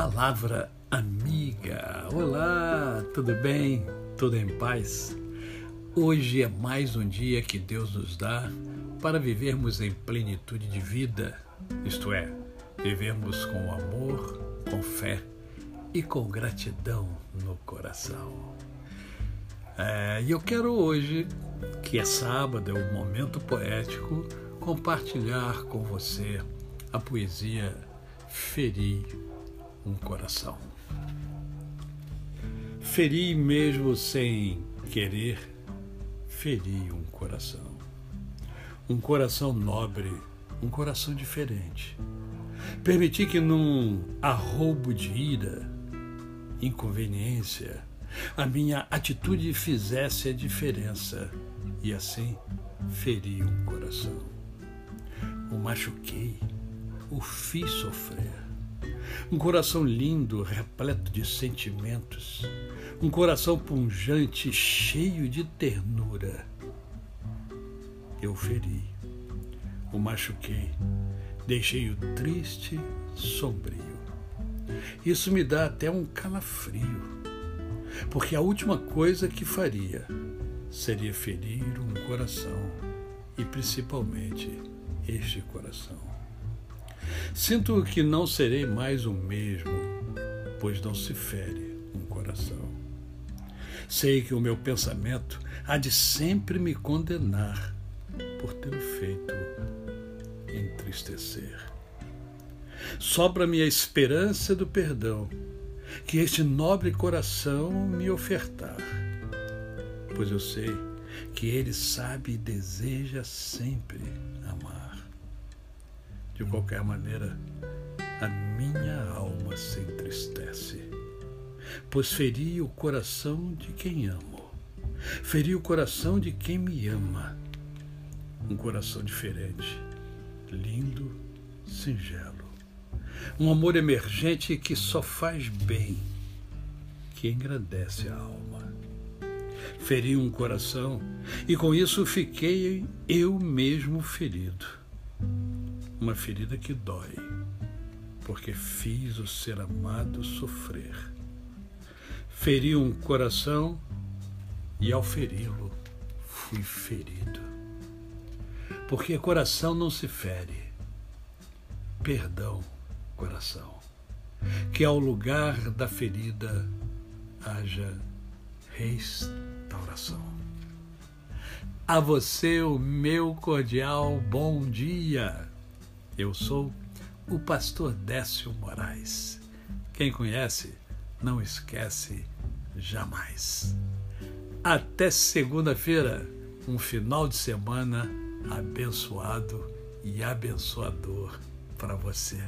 Palavra amiga. Olá, tudo bem? Tudo em paz? Hoje é mais um dia que Deus nos dá para vivermos em plenitude de vida, isto é, vivermos com amor, com fé e com gratidão no coração. É, e eu quero hoje, que é sábado, é um momento poético, compartilhar com você a poesia Feri um coração. Feri mesmo sem querer, feri um coração. Um coração nobre, um coração diferente. Permiti que num arroubo de ira, inconveniência, a minha atitude fizesse a diferença e assim feri um coração. O machuquei, o fiz sofrer um coração lindo, repleto de sentimentos. Um coração punjante, cheio de ternura. Eu feri, o machuquei, deixei-o triste, sombrio. Isso me dá até um calafrio, porque a última coisa que faria seria ferir um coração, e principalmente este coração. Sinto que não serei mais o mesmo, pois não se fere um coração. Sei que o meu pensamento há de sempre me condenar por ter feito entristecer. Sobra-me a esperança do perdão que este nobre coração me ofertar, pois eu sei que ele sabe e deseja sempre. De qualquer maneira, a minha alma se entristece, pois feri o coração de quem amo, feri o coração de quem me ama. Um coração diferente, lindo, singelo. Um amor emergente que só faz bem, que engrandece a alma. Feri um coração e com isso fiquei eu mesmo ferido uma ferida que dói, porque fiz o ser amado sofrer. Feri um coração e ao feri-lo fui ferido. Porque coração não se fere. Perdão, coração. Que ao lugar da ferida haja restauração. A você o meu cordial bom dia. Eu sou o pastor Décio Moraes. Quem conhece, não esquece jamais. Até segunda-feira, um final de semana abençoado e abençoador para você.